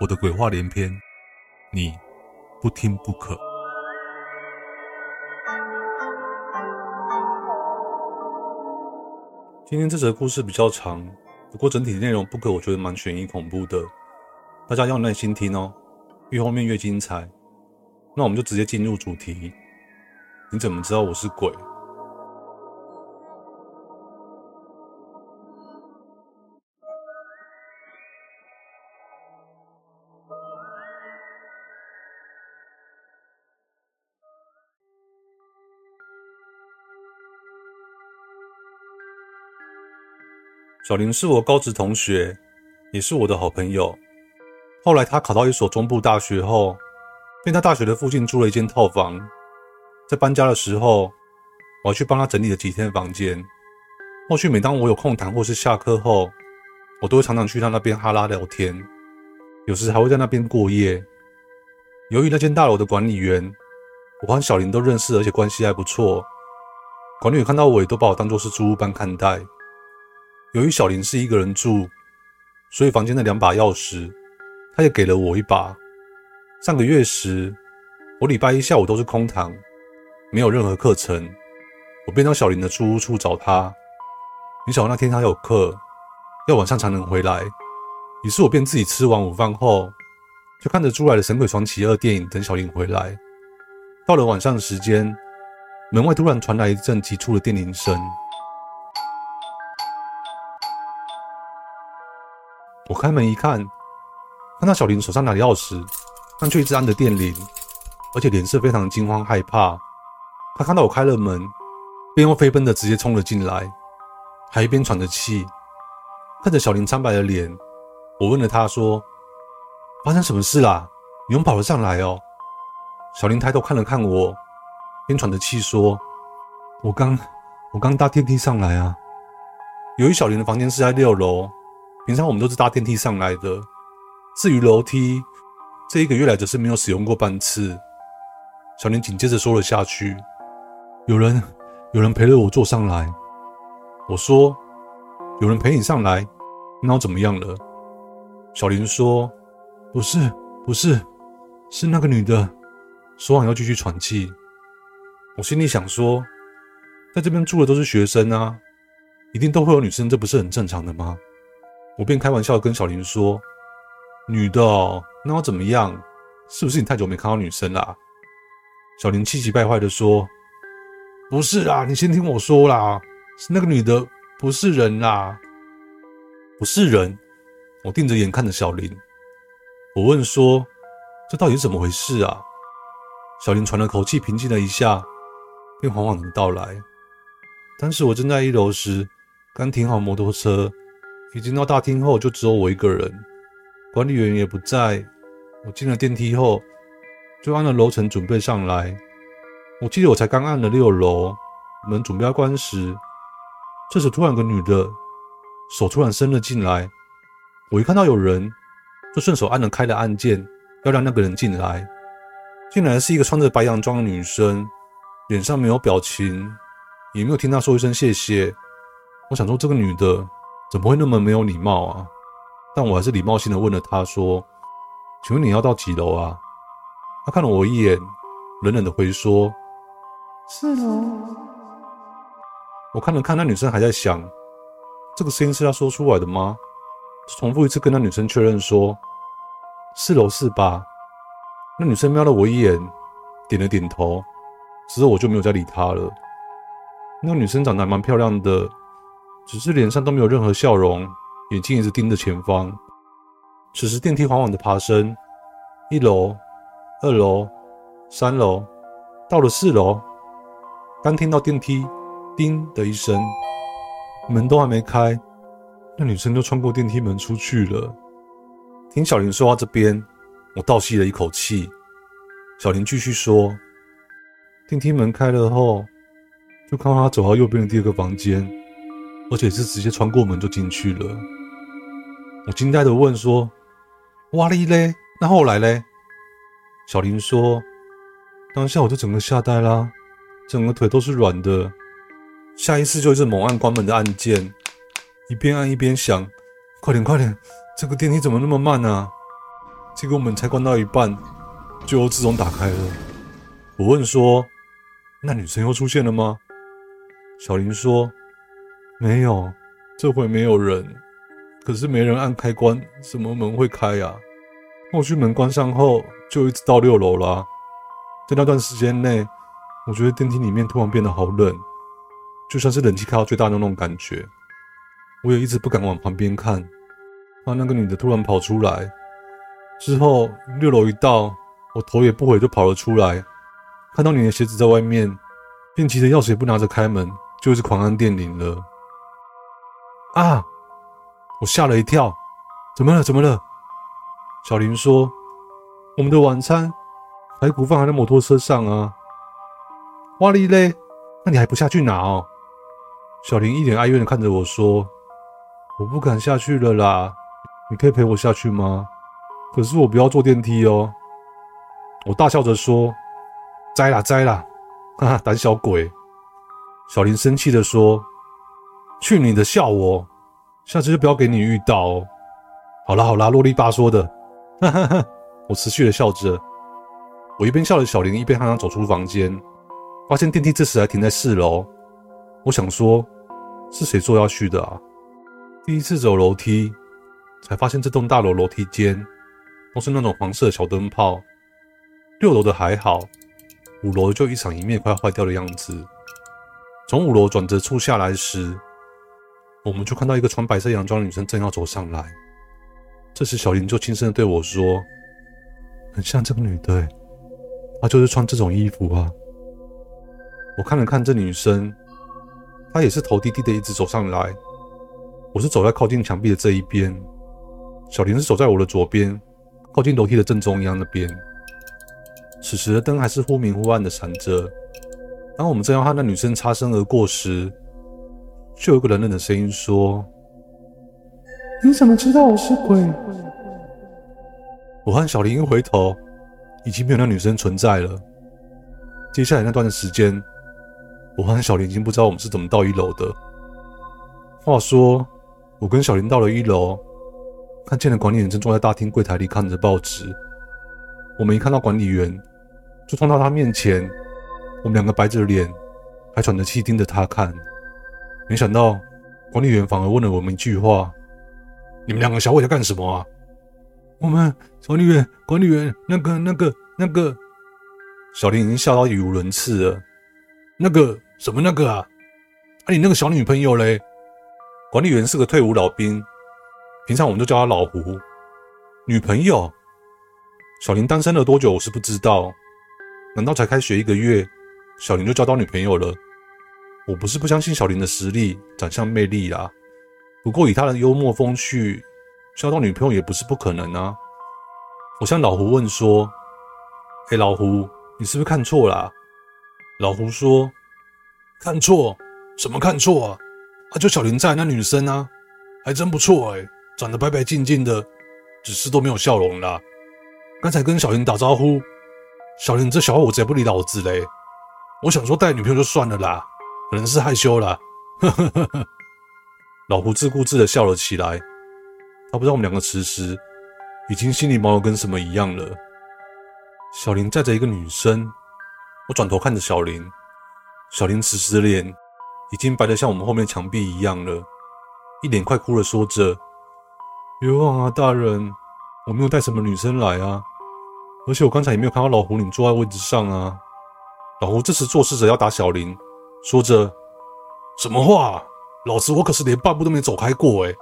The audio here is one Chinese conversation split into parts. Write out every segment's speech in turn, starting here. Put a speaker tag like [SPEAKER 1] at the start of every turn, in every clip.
[SPEAKER 1] 我的鬼话连篇，你不听不可。今天这则故事比较长，不过整体内容不可，我觉得蛮悬疑恐怖的，大家要耐心听哦，越后面越精彩。那我们就直接进入主题。你怎么知道我是鬼？小林是我高职同学，也是我的好朋友。后来他考到一所中部大学后，便在大学的附近租了一间套房。在搬家的时候，我还去帮他整理了几天房间。后续每当我有空谈或是下课后，我都会常常去他那边哈拉聊天，有时还会在那边过夜。由于那间大楼的管理员，我和小林都认识，而且关系还不错。管理员看到我也都把我当作是租屋般看待。由于小林是一个人住，所以房间的两把钥匙，他也给了我一把。上个月时，我礼拜一下午都是空堂，没有任何课程，我便到小林的住屋处找他。没想到那天他有课，要晚上才能回来，于是我便自己吃完午饭后，就看着租来的《神鬼传奇二》电影等小林回来。到了晚上的时间，门外突然传来一阵急促的电铃声。我开门一看，看到小林手上拿着钥匙，但却一直按着电铃，而且脸色非常惊慌害怕。他看到我开了门，便又飞奔的直接冲了进来，还一边喘着气，看着小林苍白的脸。我问了他说：“发生什么事啦？你又跑了上来哦？”小林抬头看了看我，边喘着气说：“我刚，我刚搭电梯上来啊。”由于小林的房间是在六楼。平常我们都是搭电梯上来的，至于楼梯，这一个月来则是没有使用过半次。小林紧接着说了下去：“有人，有人陪了我坐上来。”我说：“有人陪你上来，那我怎么样了？”小林说：“不是，不是，是那个女的。”说完要继续喘气。我心里想说，在这边住的都是学生啊，一定都会有女生，这不是很正常的吗？我便开玩笑跟小林说：“女的，那我怎么样？是不是你太久没看到女生啦？”小林气急败坏地说：“不是啦，你先听我说啦，是那个女的，不是人啦，不是人。”我定着眼看着小林，我问说：“这到底是怎么回事啊？”小林喘了口气，平静了一下，便缓缓的道来：“当时我正在一楼时，刚停好摩托车。”一进到大厅后，就只有我一个人，管理员也不在。我进了电梯后，就按了楼层准备上来。我记得我才刚按了六楼，门准备要关时，这时突然有个女的手突然伸了进来，我一看到有人，就顺手按了开的按键，要让那个人进来。进来是一个穿着白洋装的女生，脸上没有表情，也没有听她说一声谢谢。我想说这个女的。怎么会那么没有礼貌啊？但我还是礼貌性的问了他说：“请问你要到几楼啊？”他看了我一眼，冷冷的回说：“四楼。”我看了看那女生，还在想：这个声音是她说出来的吗？重复一次跟那女生确认说：“四楼是吧？”那女生瞄了我一眼，点了点头，之后我就没有再理她了。那个女生长得还蛮漂亮的。只是脸上都没有任何笑容，眼睛一直盯着前方。此时电梯缓缓的爬升，一楼、二楼、三楼，到了四楼，刚听到电梯“叮”的一声，门都还没开，那女生就穿过电梯门出去了。听小林说到这边，我倒吸了一口气。小林继续说：“电梯门开了后，就看到她走到右边的第二个房间。”而且是直接穿过门就进去了。我惊呆的问说：“哇哩嘞？那后来嘞？”小林说：“当下我就整个吓呆啦，整个腿都是软的，下意识就一直猛按关门的按键，一边按一边想：快点快点，这个电梯怎么那么慢啊？结果门才关到一半，就又自动打开了。”我问说：“那女生又出现了吗？”小林说。没有，这回没有人。可是没人按开关，什么门会开呀？后续门关上后，就一直到六楼啦。在那段时间内，我觉得电梯里面突然变得好冷，就像是冷气开到最大的那种感觉。我也一直不敢往旁边看，怕那个女的突然跑出来。之后六楼一到，我头也不回就跑了出来，看到你的鞋子在外面，便急着钥匙也不拿着开门，就一直狂按电铃了。啊！我吓了一跳，怎么了？怎么了？小林说：“我们的晚餐排骨饭还在摩托车上啊。”哇哩嘞！那你还不下去拿哦？小林一脸哀怨的看着我说：“我不敢下去了啦，你可以陪我下去吗？可是我不要坐电梯哦。”我大笑着说：“栽啦栽啦，哈哈，胆小鬼！”小林生气的说。去你的笑我，下次就不要给你遇到哦。好啦好啦，啰里吧嗦的，哈哈哈。我持续的笑着，我一边笑着小林，一边和他走出房间，发现电梯这时还停在四楼。我想说，是谁说要去的啊？第一次走楼梯，才发现这栋大楼楼梯间都是那种黄色的小灯泡。六楼的还好，五楼就一场一面快坏掉的样子。从五楼转折处下来时。我们就看到一个穿白色洋装的女生正要走上来，这时小林就轻声的对我说：“很像这个女的，她就是穿这种衣服啊。”我看了看这女生，她也是头低低的一直走上来。我是走在靠近墙壁的这一边，小林是走在我的左边，靠近楼梯的正中央那边。此时的灯还是忽明忽暗的闪着。当我们正要和那女生擦身而过时，就有一个冷冷的声音说：“你怎么知道我是鬼？”我和小林一回头，已经没有那女生存在了。接下来那段的时间，我和小林已经不知道我们是怎么到一楼的。话说，我跟小林到了一楼，看见了管理员正坐在大厅柜台里看着报纸。我们一看到管理员，就冲到他面前，我们两个白着脸，还喘着气盯着他看。没想到，管理员反而问了我们一句话：“你们两个小鬼在干什么啊？”我们管理员，管理员，那个、那个、那个，小林已经笑到语无伦次了。那个什么那个啊？啊，你那个小女朋友嘞？管理员是个退伍老兵，平常我们都叫他老胡。女朋友？小林单身了多久？我是不知道。难道才开学一个月，小林就交到女朋友了？我不是不相信小林的实力、长相、魅力啦，不过以他的幽默风趣，交到女朋友也不是不可能啊。我向老胡问说：“哎，老胡，你是不是看错了？”老胡说：“看错？什么看错啊？啊，就小林在那女生啊，还真不错哎，长得白白净净的，只是都没有笑容啦。刚才跟小林打招呼，小林这小伙子也不理老子嘞。我想说带女朋友就算了啦。”可能是害羞了，老胡自顾自的笑了起来。他不知道我们两个此时已经心里毛有跟什么一样了。小林载着一个女生，我转头看着小林，小林此时的脸已经白得像我们后面墙壁一样了，一脸快哭的说着：“冤枉啊，大人，我没有带什么女生来啊，而且我刚才也没有看到老胡你坐在位置上啊。”老胡这时作势着要打小林。说着，什么话？老子我可是连半步都没走开过哎，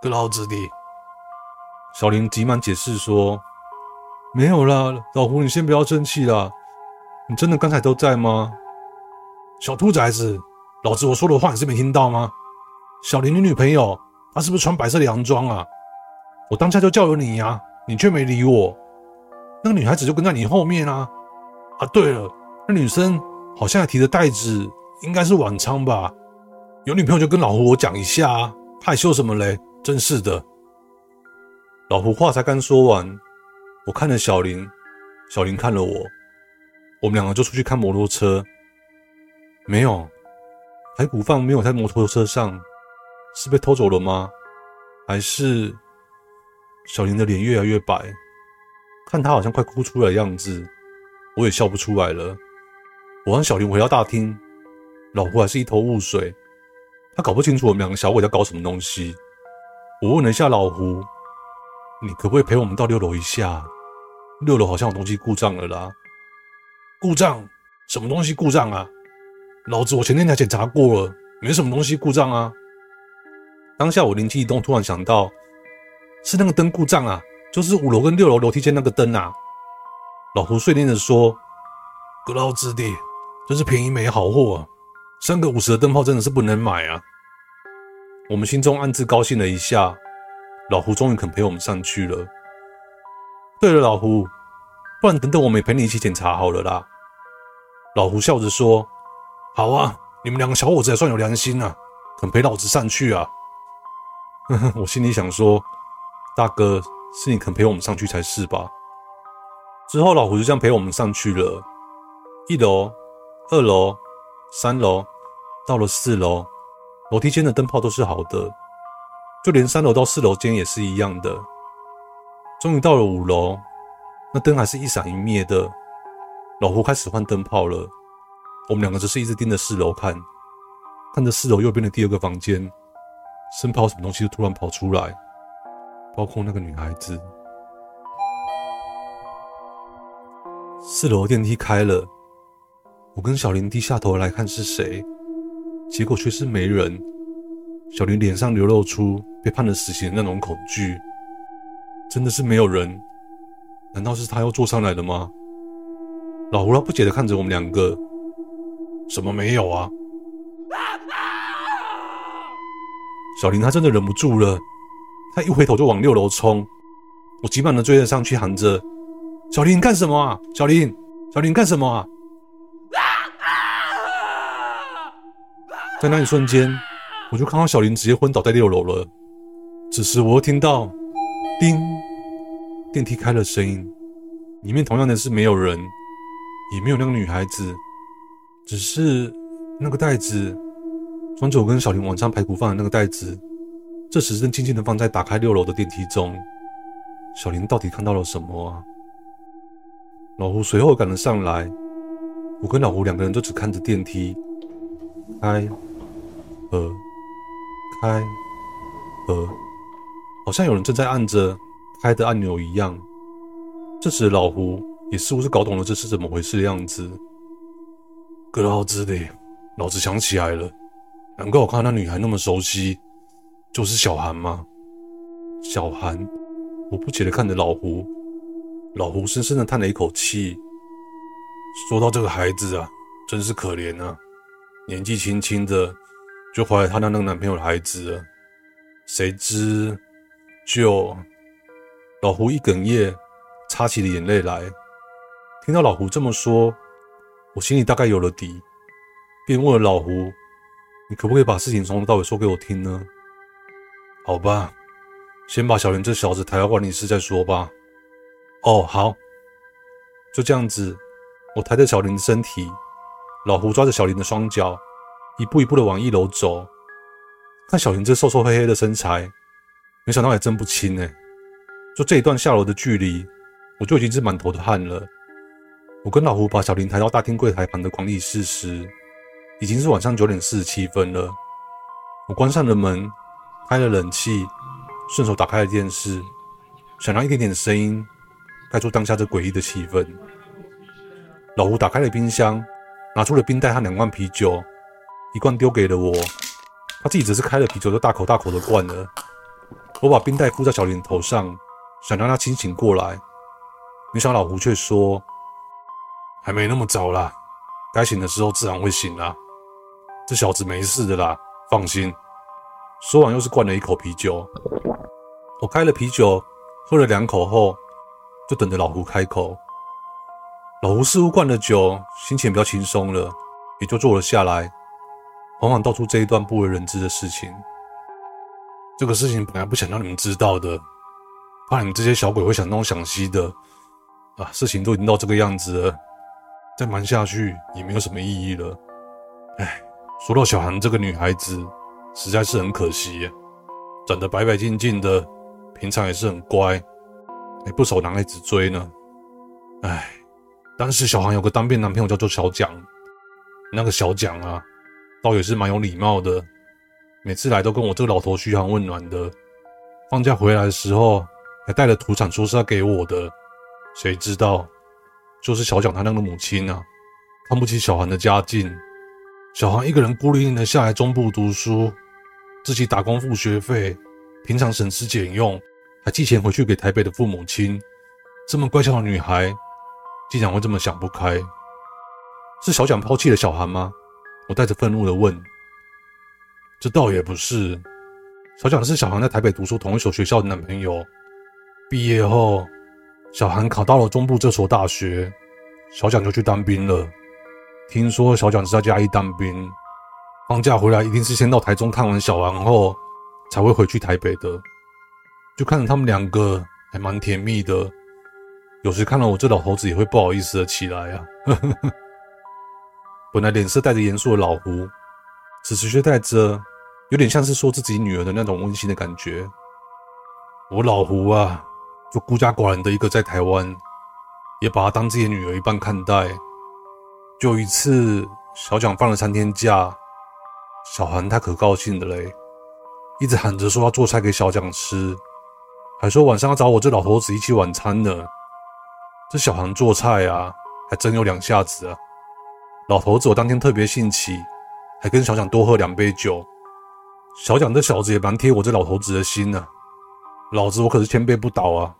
[SPEAKER 1] 个老子的！小林急忙解释说：“没有啦，老胡，你先不要生气啦。你真的刚才都在吗？”小兔崽子，老子我说的话你是没听到吗？小林，你女朋友她是不是穿白色的洋装啊？我当下就叫了你呀，你却没理我。那个女孩子就跟在你后面啊。啊，对了，那女生好像还提着袋子，应该是晚餐吧？有女朋友就跟老胡我讲一下啊，害羞什么嘞？真是的。老胡话才刚说完，我看了小林，小林看了我，我们两个就出去看摩托车。没有，排骨饭没有在摩托车上，是被偷走了吗？还是小林的脸越来越白，看他好像快哭出来的样子，我也笑不出来了。我让小林回到大厅，老胡还是一头雾水。他搞不清楚我们两个小鬼在搞什么东西。我问了一下老胡：“你可不可以陪我们到六楼一下？六楼好像有东西故障了啦。”故障？什么东西故障啊？老子我前天才检查过了，没什么东西故障啊。当下我灵机一动，突然想到是那个灯故障啊，就是五楼跟六楼楼梯间那个灯啊。老胡碎念着说：“个老子的，真是便宜没好货啊！”三个五十的灯泡真的是不能买啊！我们心中暗自高兴了一下，老胡终于肯陪我们上去了。对了，老胡，不然等等我们也陪你一起检查好了啦。老胡笑着说：“好啊，你们两个小伙子也算有良心啊，肯陪老子上去啊。”呵呵，我心里想说：“大哥，是你肯陪我们上去才是吧？”之后，老胡就这样陪我们上去了，一楼、二楼、三楼。到了四楼，楼梯间的灯泡都是好的，就连三楼到四楼间也是一样的。终于到了五楼，那灯还是一闪一灭的。老胡开始换灯泡了，我们两个只是一直盯着四楼看，看着四楼右边的第二个房间，生怕什么东西就突然跑出来，包括那个女孩子。四楼电梯开了，我跟小林低下头来看是谁。结果却是没人。小林脸上流露出被判了死刑的那种恐惧。真的是没有人？难道是他又坐上来了吗？老胡他不解的看着我们两个。什么没有啊？小林他真的忍不住了，他一回头就往六楼冲。我急忙的追了上去，喊着：“小林，你干什么啊？小林，小林，干什么啊？”在那一瞬间，我就看到小林直接昏倒在六楼了。此时，我又听到“叮”，电梯开了声音，里面同样的是没有人，也没有那个女孩子，只是那个袋子，装着我跟小林晚餐排骨饭的那个袋子，这时正静静的放在打开六楼的电梯中。小林到底看到了什么啊？老胡随后赶了上来，我跟老胡两个人都只看着电梯开。呃，开，呃，好像有人正在按着开的按钮一样。这时，老胡也似乎是搞懂了这是怎么回事的样子。格老子的，老子想起来了，难怪我看到那女孩那么熟悉，就是小韩吗？小韩，我不解的看着老胡，老胡深深的叹了一口气，说到这个孩子啊，真是可怜啊，年纪轻轻的。就怀了她那那个男朋友的孩子，谁知就老胡一哽咽，擦起了眼泪来。听到老胡这么说，我心里大概有了底，便问了老胡：“你可不可以把事情从头到尾说给我听呢？”好吧，先把小林这小子抬到管理室再说吧。哦，好，就这样子，我抬着小林的身体，老胡抓着小林的双脚。一步一步的往一楼走，看小林这瘦瘦黑黑的身材，没想到还真不轻哎！就这一段下楼的距离，我就已经是满头的汗了。我跟老胡把小林抬到大厅柜台旁的管理室时，已经是晚上九点四十七分了。我关上了门，开了冷气，顺手打开了电视，想让一点点声音盖住当下这诡异的气氛。老胡打开了冰箱，拿出了冰袋和两罐啤酒。一罐丢给了我，他自己只是开了啤酒就大口大口的灌了。我把冰袋敷在小林头上，想让他清醒过来。没想老胡却说：“还没那么早啦，该醒的时候自然会醒啦。这小子没事的啦，放心。”说完又是灌了一口啤酒。我开了啤酒，喝了两口后，就等着老胡开口。老胡似乎灌了酒，心情比较轻松了，也就坐了下来，往往道出这一段不为人知的事情。这个事情本来不想让你们知道的，怕你们这些小鬼会想东想西的。啊，事情都已经到这个样子了，再瞒下去也没有什么意义了。哎，说到小韩这个女孩子，实在是很可惜，长得白白净净的，平常也是很乖，还不少男孩子追呢。哎。当时小韩有个当兵男朋友叫做小蒋，那个小蒋啊，倒也是蛮有礼貌的，每次来都跟我这个老头嘘寒问暖的。放假回来的时候还带了土产，说是要给我的。谁知道，就是小蒋他那个母亲啊，看不起小韩的家境。小韩一个人孤零零的下来中部读书，自己打工付学费，平常省吃俭用，还寄钱回去给台北的父母亲。这么乖巧的女孩。竟然会这么想不开，是小蒋抛弃了小韩吗？我带着愤怒的问。这倒也不是，小蒋是小韩在台北读书同一所学校的男朋友。毕业后，小韩考到了中部这所大学，小蒋就去当兵了。听说小蒋是在嘉义当兵，放假回来一定是先到台中看完小韩后，才会回去台北的。就看着他们两个还蛮甜蜜的。有时看到我这老头子也会不好意思的起来啊！本来脸色带着严肃的老胡，此时却带着有点像是说自己女儿的那种温馨的感觉。我老胡啊，就孤家寡人的一个在台湾，也把她当自己的女儿一般看待。就一次，小蒋放了三天假，小韩他可高兴的嘞，一直喊着说要做菜给小蒋吃，还说晚上要找我这老头子一起晚餐呢。这小韩做菜啊，还真有两下子啊！老头子我当天特别兴起，还跟小蒋多喝两杯酒。小蒋这小子也蛮贴我这老头子的心呢、啊。老子我可是千杯不倒啊！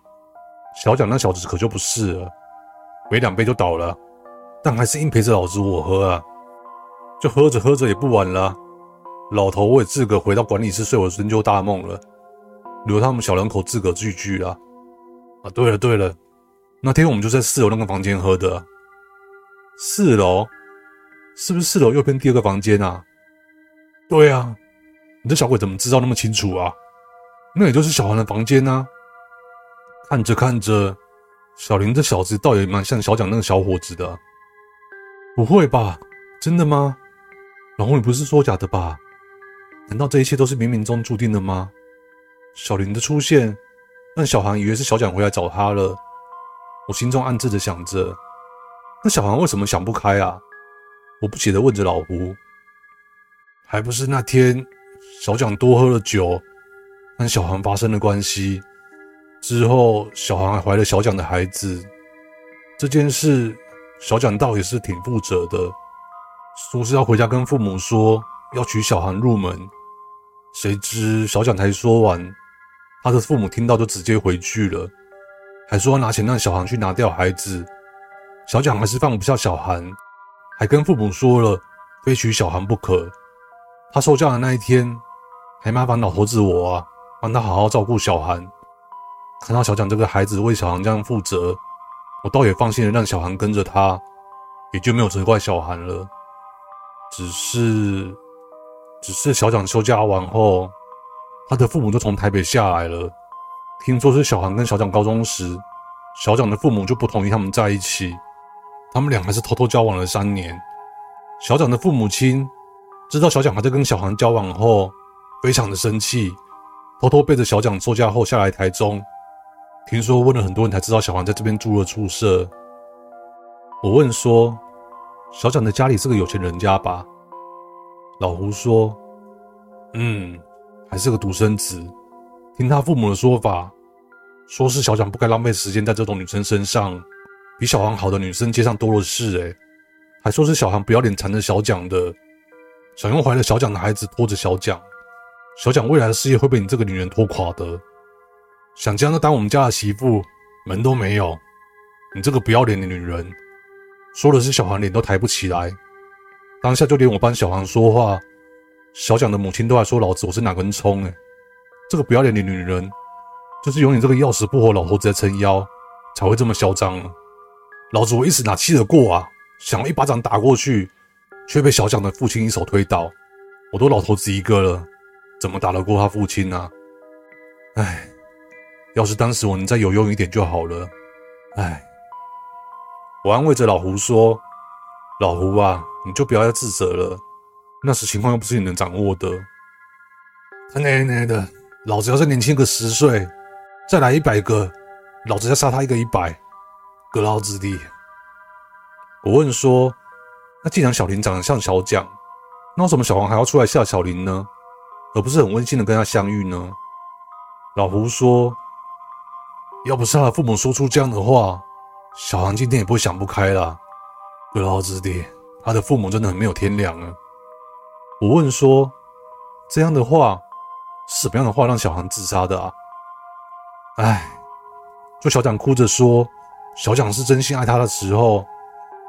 [SPEAKER 1] 小蒋那小子可就不是了，没两杯就倒了，但还是硬陪着老子我喝啊！就喝着喝着也不晚了，老头我也自个回到管理室睡我的深秋大梦了，留他们小两口自个聚聚了。啊，对了对了。那天我们就在四楼那个房间喝的。四楼，是不是四楼右边第二个房间啊？对啊，你这小鬼怎么知道那么清楚啊？那也就是小韩的房间啊。看着看着，小林这小子倒也蛮像小蒋那个小伙子的。不会吧？真的吗？老胡，你不是说假的吧？难道这一切都是冥冥中注定的吗？小林的出现，让小韩以为是小蒋回来找他了。我心中暗自的想着，那小韩为什么想不开啊？我不解的问着老胡，还不是那天小蒋多喝了酒，跟小韩发生了关系，之后小韩还怀了小蒋的孩子，这件事小蒋倒也是挺负责的，说是要回家跟父母说要娶小韩入门，谁知小蒋才说完，他的父母听到就直接回去了。还说要拿钱让小韩去拿掉孩子，小蒋还是放不下小韩，还跟父母说了非娶小韩不可。他收假的那一天，还麻烦老头子我啊，帮他好好照顾小韩。看到小蒋这个孩子为小韩这样负责，我倒也放心的让小韩跟着他，也就没有责怪小韩了。只是，只是小蒋休假完后，他的父母就从台北下来了。听说是小韩跟小蒋高中时，小蒋的父母就不同意他们在一起，他们俩还是偷偷交往了三年。小蒋的父母亲知道小蒋还在跟小韩交往后，非常的生气，偷偷背着小蒋收假后下来台中。听说问了很多人才知道小韩在这边住了宿舍。我问说，小蒋的家里是个有钱人家吧？老胡说，嗯，还是个独生子。听他父母的说法，说是小蒋不该浪费时间在这种女生身上，比小航好的女生街上多的是。诶，还说是小航不要脸缠着小蒋的，想用怀了小蒋的孩子拖着小蒋，小蒋未来的事业会被你这个女人拖垮的。想将她当我们家的媳妇，门都没有。你这个不要脸的女人，说的是小航脸都抬不起来。当下就连我帮小航说话，小蒋的母亲都还说老子我是哪根葱哎，这个不要脸的女人，就是有你这个要死不活老头子在撑腰，才会这么嚣张啊。老子我一时哪气得过啊？想一巴掌打过去，却被小蒋的父亲一手推倒。我都老头子一个了，怎么打得过他父亲呢？唉，要是当时我能再有用一点就好了。唉，我安慰着老胡说：“老胡啊。”你就不要再自责了，那时情况又不是你能掌握的。他奶奶的，老子要再年轻个十岁，再来一百个，老子再杀他一个一百，个老子弟！我问说，那既然小林长得像小蒋，那为什么小黄还要出来吓小林呢？而不是很温馨的跟他相遇呢？老胡说，要不是他的父母说出这样的话，小黄今天也不会想不开啦，个老子弟！他的父母真的很没有天良啊！我问说：“这样的话，是什么样的话让小黄自杀的啊？”哎，就小蒋哭着说：“小蒋是真心爱他的时候。”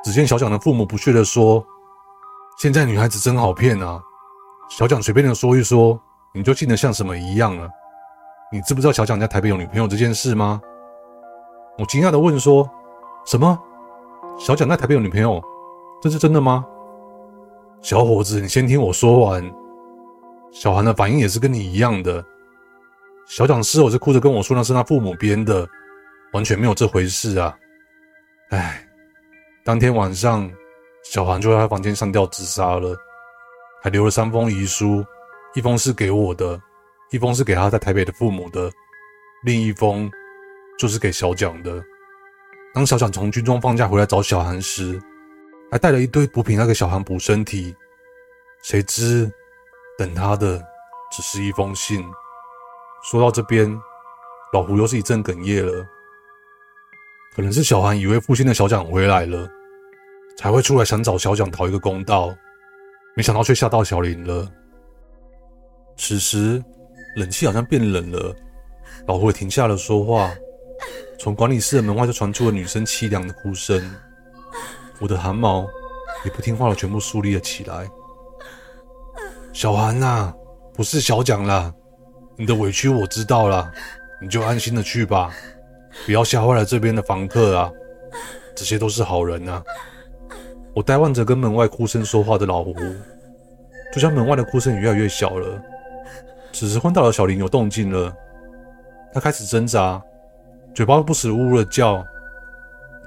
[SPEAKER 1] 只见小蒋的父母不屑地说：“现在女孩子真好骗啊！”小蒋随便的说一说，你就信得像什么一样了？你知不知道小蒋在台北有女朋友这件事吗？我惊讶的问说：“什么？小蒋在台北有女朋友？”这是真的吗？小伙子，你先听我说完。小韩的反应也是跟你一样的。小蒋事后是哭着跟我说那是他父母编的，完全没有这回事啊！哎，当天晚上，小韩就在他房间上吊自杀了，还留了三封遗书，一封是给我的，一封是给他在台北的父母的，另一封就是给小蒋的。当小蒋从军中放假回来找小韩时，还带了一堆补品来给小韩补身体，谁知等他的只是一封信。说到这边，老胡又是一阵哽咽了。可能是小韩以为负心的小蒋回来了，才会出来想找小蒋讨一个公道，没想到却吓到小林了。此时冷气好像变冷了，老胡也停下了说话，从管理室的门外就传出了女生凄凉的哭声。我的汗毛也不听话的全部竖立了起来。小韩呐，不是小蒋啦，你的委屈我知道了，你就安心的去吧，不要吓坏了这边的房客啊，这些都是好人呐。我呆望着跟门外哭声说话的老胡，就像门外的哭声也越来越小了。此时昏倒的小林有动静了，他开始挣扎，嘴巴不时呜呜的叫，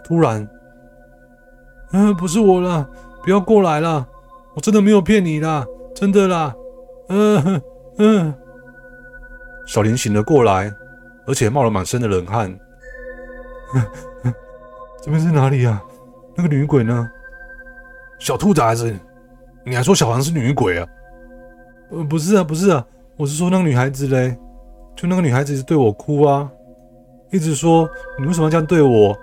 [SPEAKER 1] 突然。嗯，不是我啦，不要过来啦，我真的没有骗你啦，真的啦。嗯嗯。小林醒了过来，而且冒了满身的冷汗。这边是哪里啊？那个女鬼呢？小兔崽子，你还说小黄是女鬼啊？呃，不是啊，不是啊，我是说那个女孩子嘞，就那个女孩子一直对我哭啊，一直说你为什么要这样对我？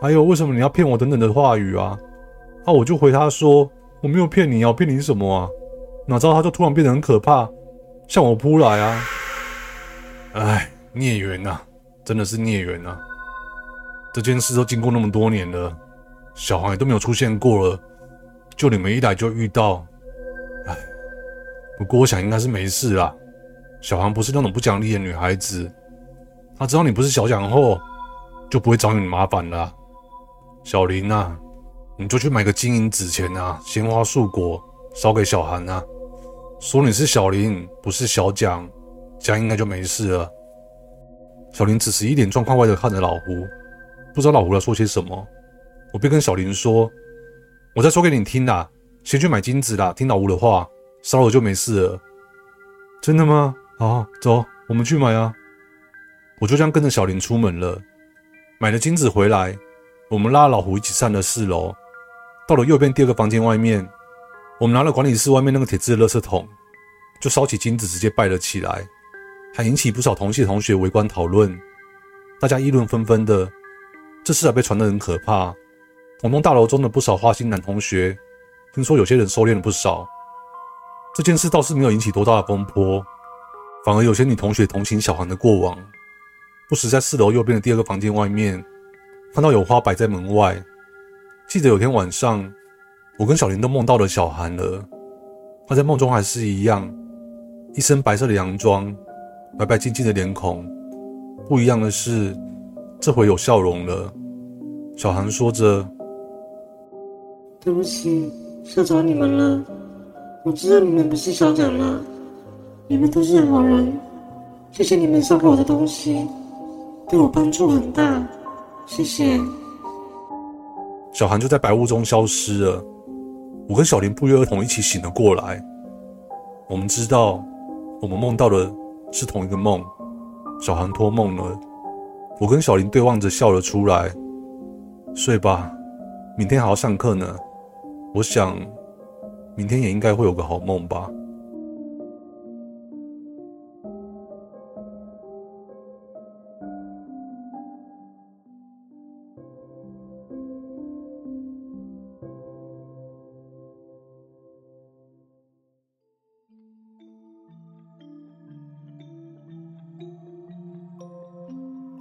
[SPEAKER 1] 还有，为什么你要骗我？等等的话语啊，啊，我就回她说我没有骗你啊，我骗你什么啊？哪知道她就突然变得很可怕，向我扑来啊！哎，孽缘呐，真的是孽缘呐！这件事都经过那么多年了，小黄也都没有出现过了，就你们一来就遇到，哎，不过我想应该是没事啦。小黄不是那种不讲理的女孩子，她知道你不是小蒋后，就不会找你麻烦了。小林啊，你就去买个金银纸钱啊，鲜花素果烧给小韩啊，说你是小林，不是小蒋，这样应该就没事了。小林此时一脸状况外的看着老胡，不知道老胡要说些什么。我便跟小林说：“我再说给你听啦，先去买金子啦，听老胡的话，烧了就没事了。”真的吗？好，走，我们去买啊。我就这样跟着小林出门了，买了金子回来。我们拉老胡一起上了四楼，到了右边第二个房间外面，我们拿了管理室外面那个铁制的垃圾桶，就烧起金子，直接拜了起来，还引起不少同系同学围观讨论，大家议论纷纷的。这事还被传得很可怕，同栋大楼中的不少花心男同学，听说有些人收敛了不少。这件事倒是没有引起多大的风波，反而有些女同学同情小韩的过往，不时在四楼右边的第二个房间外面看到有花摆在门外。记得有天晚上，我跟小林都梦到了小韩了。她在梦中还是一样，一身白色的洋装，白白净净的脸孔。不一样的是，这回有笑容了。小韩说着：“
[SPEAKER 2] 对不起，吓着你们了。我知道你们不是小讲了。”你们都是好人，谢谢你们送给我的东西，对我帮助很大，谢谢。
[SPEAKER 1] 小韩就在白雾中消失了。我跟小林不约而同一起醒了过来。我们知道，我们梦到的是同一个梦。小韩托梦了，我跟小林对望着笑了出来。睡吧，明天还要上课呢。我想，明天也应该会有个好梦吧。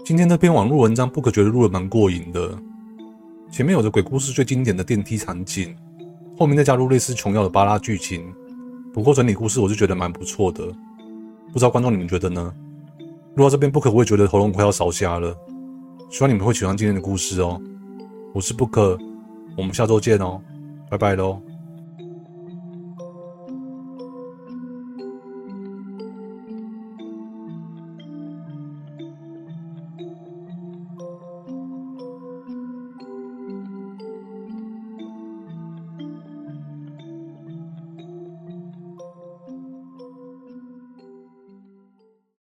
[SPEAKER 1] 今天那篇网络文章，不可觉得录得蛮过瘾的。前面有着鬼故事最经典的电梯场景，后面再加入类似琼瑶的巴拉剧情。不过整体故事我是觉得蛮不错的，不知道观众你们觉得呢？录到这边，不可我也觉得喉咙快要烧瞎了。希望你们会喜欢今天的故事哦。我是不可，我们下周见哦，拜拜喽。